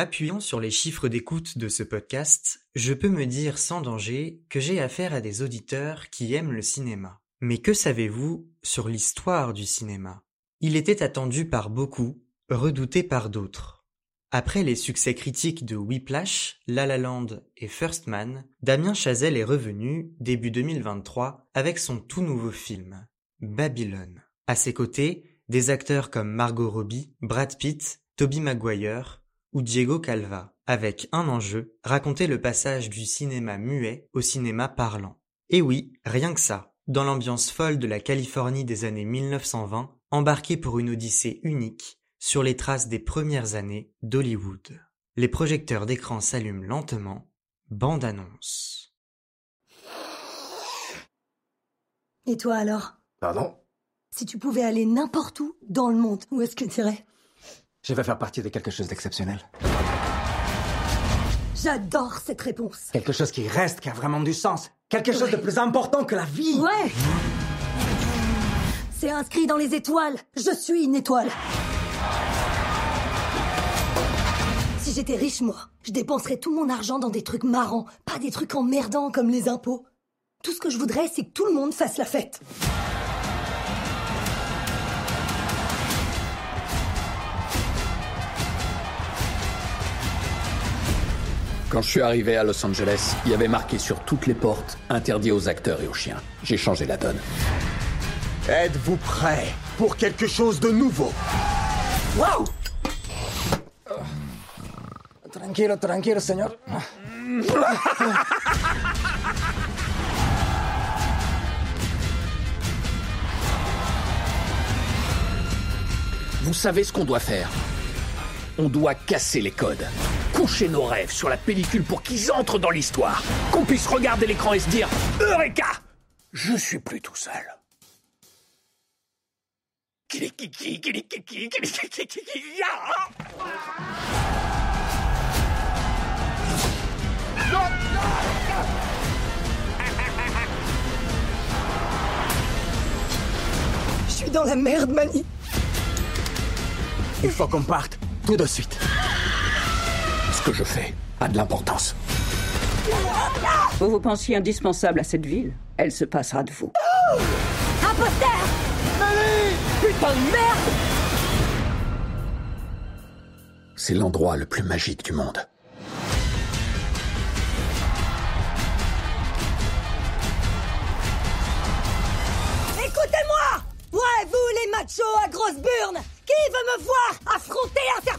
m'appuyant sur les chiffres d'écoute de ce podcast, je peux me dire sans danger que j'ai affaire à des auditeurs qui aiment le cinéma. Mais que savez-vous sur l'histoire du cinéma? Il était attendu par beaucoup, redouté par d'autres. Après les succès critiques de Whiplash, La La Land et First Man, Damien Chazelle est revenu, début 2023, avec son tout nouveau film, Babylone. À ses côtés, des acteurs comme Margot Robbie, Brad Pitt, Toby Maguire ou Diego Calva, avec un enjeu, raconter le passage du cinéma muet au cinéma parlant. Et oui, rien que ça, dans l'ambiance folle de la Californie des années 1920, embarqué pour une odyssée unique sur les traces des premières années d'Hollywood. Les projecteurs d'écran s'allument lentement, bande annonce. Et toi alors? Pardon? Si tu pouvais aller n'importe où dans le monde, où est-ce que tu irais? Je vais faire partie de quelque chose d'exceptionnel. J'adore cette réponse. Quelque chose qui reste, qui a vraiment du sens. Quelque chose de plus important que la vie. Ouais C'est inscrit dans les étoiles. Je suis une étoile. Si j'étais riche, moi, je dépenserais tout mon argent dans des trucs marrants, pas des trucs emmerdants comme les impôts. Tout ce que je voudrais, c'est que tout le monde fasse la fête. Quand je suis arrivé à Los Angeles, il y avait marqué sur toutes les portes interdit aux acteurs et aux chiens. J'ai changé la donne. Êtes-vous prêt pour quelque chose de nouveau? Wow Tranquilo, tranquilo, señor. Vous savez ce qu'on doit faire On doit casser les codes. Coucher nos rêves sur la pellicule pour qu'ils entrent dans l'histoire. Qu'on puisse regarder l'écran et se dire Eureka Je suis plus tout seul. Je suis dans la merde, Mani. Il faut qu'on parte tout de suite. Ce que je fais a de l'importance. Vous vous pensiez indispensable à cette ville Elle se passera de vous. Imposteur Putain de merde C'est l'endroit le plus magique du monde. Écoutez-moi Ouais, vous les machos à grosse burne Qui veut me voir affronter un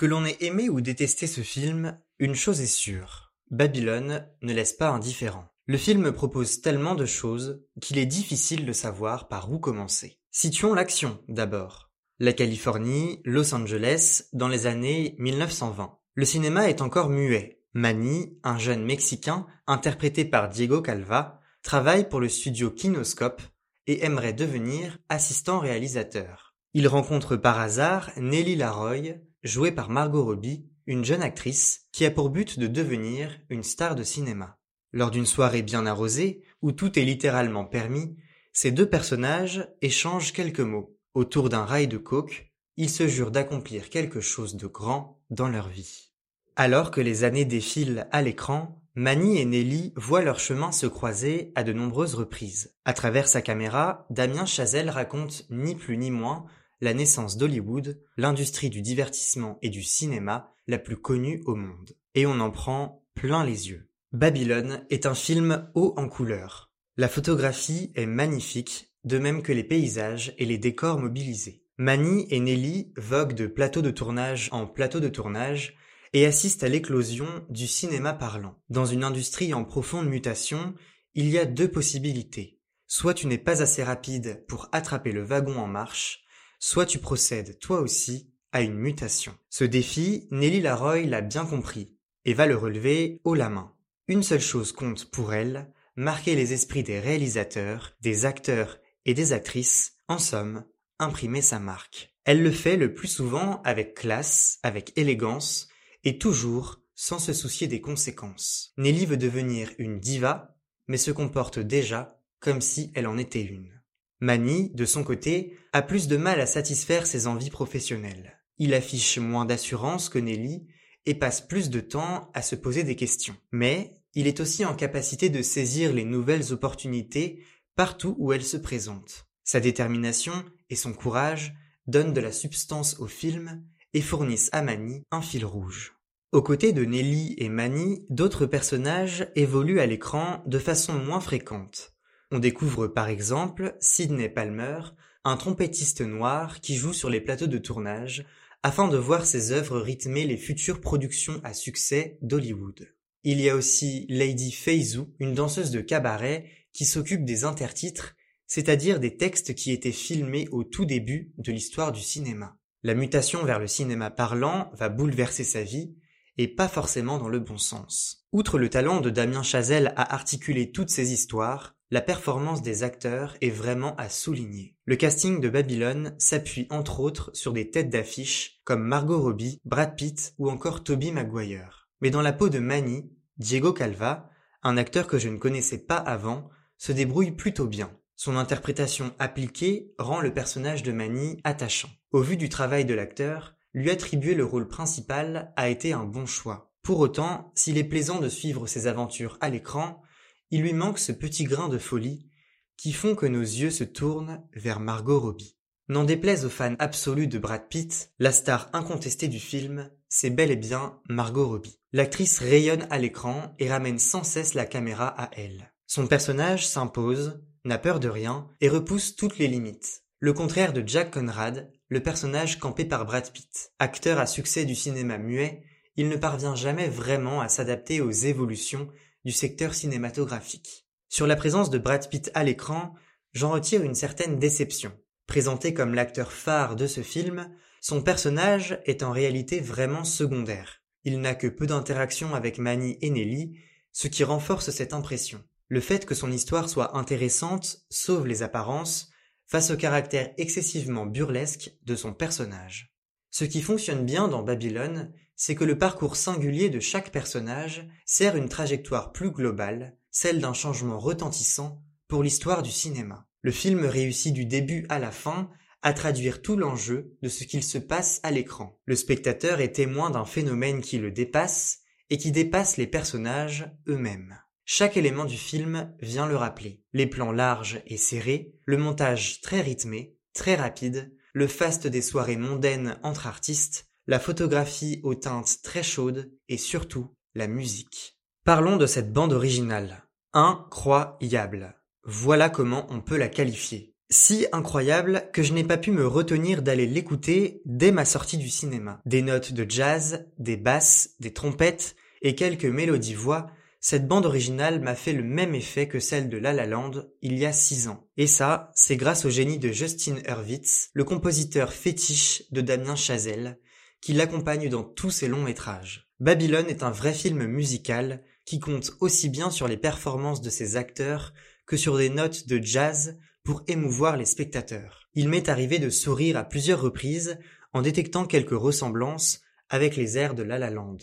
Que l'on ait aimé ou détesté ce film, une chose est sûre. Babylone ne laisse pas indifférent. Le film propose tellement de choses qu'il est difficile de savoir par où commencer. Situons l'action d'abord. La Californie, Los Angeles, dans les années 1920. Le cinéma est encore muet. Manny, un jeune Mexicain, interprété par Diego Calva, travaille pour le studio Kinoscope et aimerait devenir assistant réalisateur. Il rencontre par hasard Nelly Laroy, jouée par Margot Robbie, une jeune actrice qui a pour but de devenir une star de cinéma. Lors d'une soirée bien arrosée, où tout est littéralement permis, ces deux personnages échangent quelques mots. Autour d'un rail de coke, ils se jurent d'accomplir quelque chose de grand dans leur vie. Alors que les années défilent à l'écran, Manny et Nelly voient leur chemin se croiser à de nombreuses reprises. À travers sa caméra, Damien Chazelle raconte ni plus ni moins la naissance d'Hollywood, l'industrie du divertissement et du cinéma la plus connue au monde. Et on en prend plein les yeux. Babylone est un film haut en couleurs. La photographie est magnifique, de même que les paysages et les décors mobilisés. Manny et Nelly voguent de plateau de tournage en plateau de tournage et assistent à l'éclosion du cinéma parlant. Dans une industrie en profonde mutation, il y a deux possibilités. Soit tu n'es pas assez rapide pour attraper le wagon en marche, soit tu procèdes toi aussi à une mutation. Ce défi, Nelly Laroy l'a bien compris et va le relever haut la main. Une seule chose compte pour elle, marquer les esprits des réalisateurs, des acteurs et des actrices, en somme, imprimer sa marque. Elle le fait le plus souvent avec classe, avec élégance, et toujours sans se soucier des conséquences. Nelly veut devenir une diva, mais se comporte déjà comme si elle en était une. Manny, de son côté, a plus de mal à satisfaire ses envies professionnelles. Il affiche moins d'assurance que Nelly et passe plus de temps à se poser des questions. Mais il est aussi en capacité de saisir les nouvelles opportunités partout où elles se présentent. Sa détermination et son courage donnent de la substance au film et fournissent à Manny un fil rouge. Aux côtés de Nelly et Manny, d'autres personnages évoluent à l'écran de façon moins fréquente. On découvre par exemple Sidney Palmer, un trompettiste noir qui joue sur les plateaux de tournage afin de voir ses œuvres rythmer les futures productions à succès d'Hollywood. Il y a aussi Lady Feizou, une danseuse de cabaret qui s'occupe des intertitres, c'est-à-dire des textes qui étaient filmés au tout début de l'histoire du cinéma. La mutation vers le cinéma parlant va bouleverser sa vie, et pas forcément dans le bon sens. Outre le talent de Damien Chazelle à articuler toutes ces histoires, la performance des acteurs est vraiment à souligner. Le casting de Babylone s'appuie entre autres sur des têtes d'affiche comme Margot Robbie, Brad Pitt ou encore Toby Maguire. Mais dans la peau de Manny, Diego Calva, un acteur que je ne connaissais pas avant, se débrouille plutôt bien. Son interprétation appliquée rend le personnage de Manny attachant. Au vu du travail de l'acteur, lui attribuer le rôle principal a été un bon choix. Pour autant, s'il est plaisant de suivre ses aventures à l'écran, il lui manque ce petit grain de folie qui font que nos yeux se tournent vers Margot Robbie. N'en déplaise aux fans absolus de Brad Pitt, la star incontestée du film, c'est bel et bien Margot Robbie. L'actrice rayonne à l'écran et ramène sans cesse la caméra à elle. Son personnage s'impose, n'a peur de rien et repousse toutes les limites. Le contraire de Jack Conrad, le personnage campé par Brad Pitt. Acteur à succès du cinéma muet, il ne parvient jamais vraiment à s'adapter aux évolutions du secteur cinématographique. Sur la présence de Brad Pitt à l'écran, j'en retire une certaine déception. Présenté comme l'acteur phare de ce film, son personnage est en réalité vraiment secondaire. Il n'a que peu d'interactions avec Manny et Nelly, ce qui renforce cette impression. Le fait que son histoire soit intéressante sauve les apparences face au caractère excessivement burlesque de son personnage. Ce qui fonctionne bien dans Babylone, c'est que le parcours singulier de chaque personnage sert une trajectoire plus globale, celle d'un changement retentissant pour l'histoire du cinéma. Le film réussit du début à la fin à traduire tout l'enjeu de ce qu'il se passe à l'écran. Le spectateur est témoin d'un phénomène qui le dépasse et qui dépasse les personnages eux-mêmes. Chaque élément du film vient le rappeler. Les plans larges et serrés, le montage très rythmé, très rapide, le faste des soirées mondaines entre artistes, la photographie aux teintes très chaudes et surtout la musique. Parlons de cette bande originale. Incroyable. Voilà comment on peut la qualifier. Si incroyable que je n'ai pas pu me retenir d'aller l'écouter dès ma sortie du cinéma. Des notes de jazz, des basses, des trompettes et quelques mélodies voix, cette bande originale m'a fait le même effet que celle de La La Land il y a six ans. Et ça, c'est grâce au génie de Justin Hurwitz, le compositeur fétiche de Damien Chazelle, qui l'accompagne dans tous ses longs métrages. Babylone est un vrai film musical qui compte aussi bien sur les performances de ses acteurs que sur des notes de jazz pour émouvoir les spectateurs. Il m'est arrivé de sourire à plusieurs reprises en détectant quelques ressemblances avec les airs de La La Land.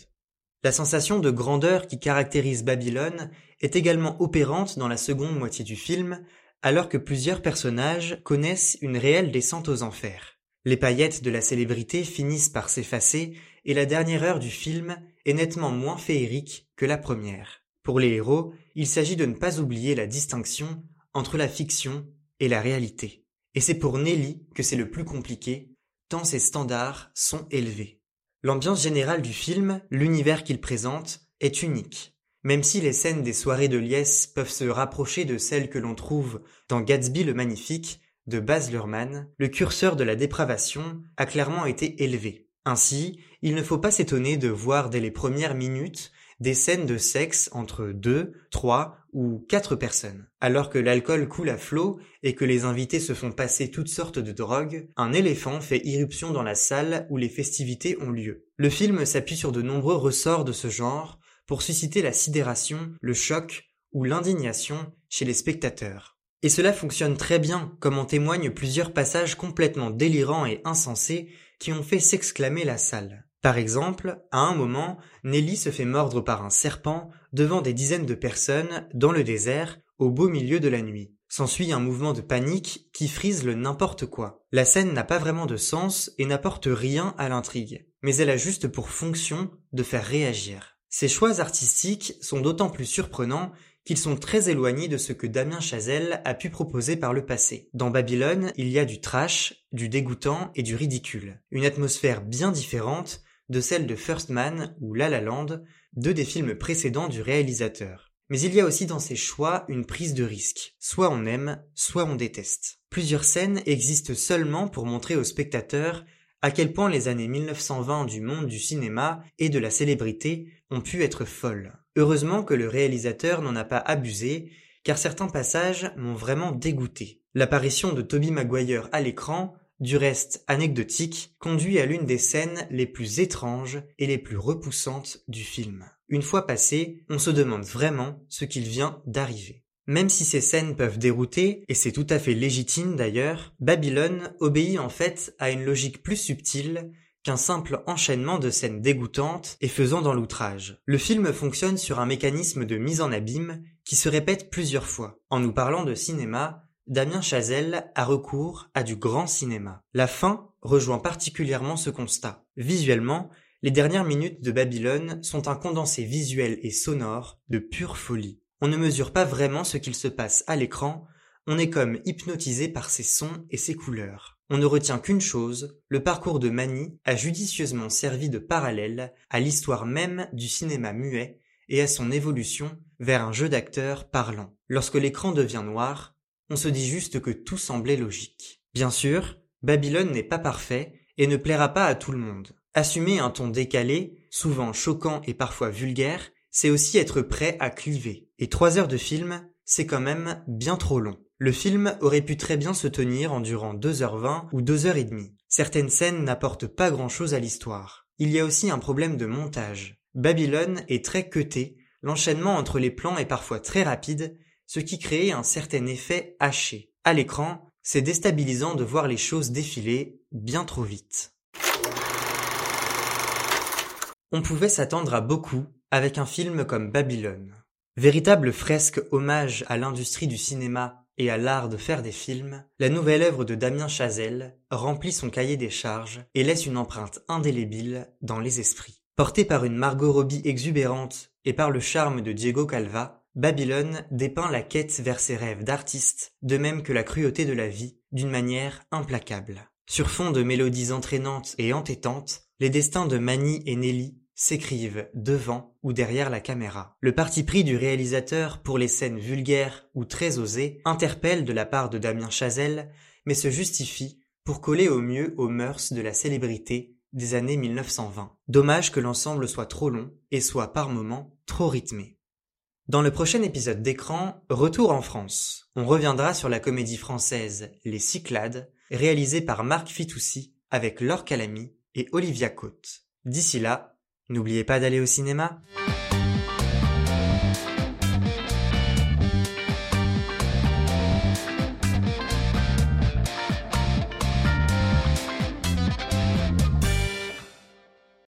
La sensation de grandeur qui caractérise Babylone est également opérante dans la seconde moitié du film, alors que plusieurs personnages connaissent une réelle descente aux enfers. Les paillettes de la célébrité finissent par s'effacer et la dernière heure du film est nettement moins féerique que la première. Pour les héros, il s'agit de ne pas oublier la distinction entre la fiction et la réalité. Et c'est pour Nelly que c'est le plus compliqué, tant ses standards sont élevés. L'ambiance générale du film, l'univers qu'il présente, est unique. Même si les scènes des soirées de liesse peuvent se rapprocher de celles que l'on trouve dans Gatsby le Magnifique, de Baz le curseur de la dépravation a clairement été élevé. Ainsi, il ne faut pas s'étonner de voir dès les premières minutes des scènes de sexe entre deux, trois ou quatre personnes. Alors que l'alcool coule à flot et que les invités se font passer toutes sortes de drogues, un éléphant fait irruption dans la salle où les festivités ont lieu. Le film s'appuie sur de nombreux ressorts de ce genre pour susciter la sidération, le choc ou l'indignation chez les spectateurs. Et cela fonctionne très bien, comme en témoignent plusieurs passages complètement délirants et insensés qui ont fait s'exclamer la salle. Par exemple, à un moment, Nelly se fait mordre par un serpent devant des dizaines de personnes dans le désert au beau milieu de la nuit. S'ensuit un mouvement de panique qui frise le n'importe quoi. La scène n'a pas vraiment de sens et n'apporte rien à l'intrigue, mais elle a juste pour fonction de faire réagir. Ces choix artistiques sont d'autant plus surprenants qu'ils sont très éloignés de ce que Damien Chazelle a pu proposer par le passé. Dans Babylone, il y a du trash, du dégoûtant et du ridicule. Une atmosphère bien différente de celle de First Man ou La La Land, deux des films précédents du réalisateur. Mais il y a aussi dans ces choix une prise de risque. Soit on aime, soit on déteste. Plusieurs scènes existent seulement pour montrer aux spectateurs à quel point les années 1920 du monde du cinéma et de la célébrité ont pu être folles. Heureusement que le réalisateur n'en a pas abusé, car certains passages m'ont vraiment dégoûté. L'apparition de Toby Maguire à l'écran, du reste anecdotique, conduit à l'une des scènes les plus étranges et les plus repoussantes du film. Une fois passé, on se demande vraiment ce qu'il vient d'arriver. Même si ces scènes peuvent dérouter, et c'est tout à fait légitime d'ailleurs, Babylone obéit en fait à une logique plus subtile qu'un simple enchaînement de scènes dégoûtantes et faisant dans l'outrage. Le film fonctionne sur un mécanisme de mise en abîme qui se répète plusieurs fois. En nous parlant de cinéma, Damien Chazelle a recours à du grand cinéma. La fin rejoint particulièrement ce constat. Visuellement, les dernières minutes de Babylone sont un condensé visuel et sonore de pure folie. On ne mesure pas vraiment ce qu'il se passe à l'écran, on est comme hypnotisé par ses sons et ses couleurs. On ne retient qu'une chose, le parcours de Mani a judicieusement servi de parallèle à l'histoire même du cinéma muet et à son évolution vers un jeu d'acteurs parlant. Lorsque l'écran devient noir, on se dit juste que tout semblait logique. Bien sûr, Babylone n'est pas parfait et ne plaira pas à tout le monde. Assumer un ton décalé, souvent choquant et parfois vulgaire, c'est aussi être prêt à cliver. Et trois heures de film, c'est quand même bien trop long. Le film aurait pu très bien se tenir en durant 2h20 ou 2h30. Certaines scènes n'apportent pas grand chose à l'histoire. Il y a aussi un problème de montage. Babylone est très cuté, l'enchaînement entre les plans est parfois très rapide, ce qui crée un certain effet haché. À l'écran, c'est déstabilisant de voir les choses défiler bien trop vite. On pouvait s'attendre à beaucoup avec un film comme Babylone. Véritable fresque hommage à l'industrie du cinéma et à l'art de faire des films, la nouvelle œuvre de Damien Chazelle remplit son cahier des charges et laisse une empreinte indélébile dans les esprits. Portée par une Margot Robbie exubérante et par le charme de Diego Calva, Babylone dépeint la quête vers ses rêves d'artiste, de même que la cruauté de la vie, d'une manière implacable. Sur fond de mélodies entraînantes et entêtantes, les destins de Manny et Nelly s'écrivent devant ou derrière la caméra. Le parti pris du réalisateur pour les scènes vulgaires ou très osées interpelle de la part de Damien Chazelle, mais se justifie pour coller au mieux aux mœurs de la célébrité des années 1920. Dommage que l'ensemble soit trop long et soit par moments trop rythmé. Dans le prochain épisode d'écran, Retour en France, on reviendra sur la comédie française Les Cyclades, réalisée par Marc Fitoussi avec Laure Calamy et Olivia Cotte. D'ici là, n'oubliez pas d'aller au cinéma.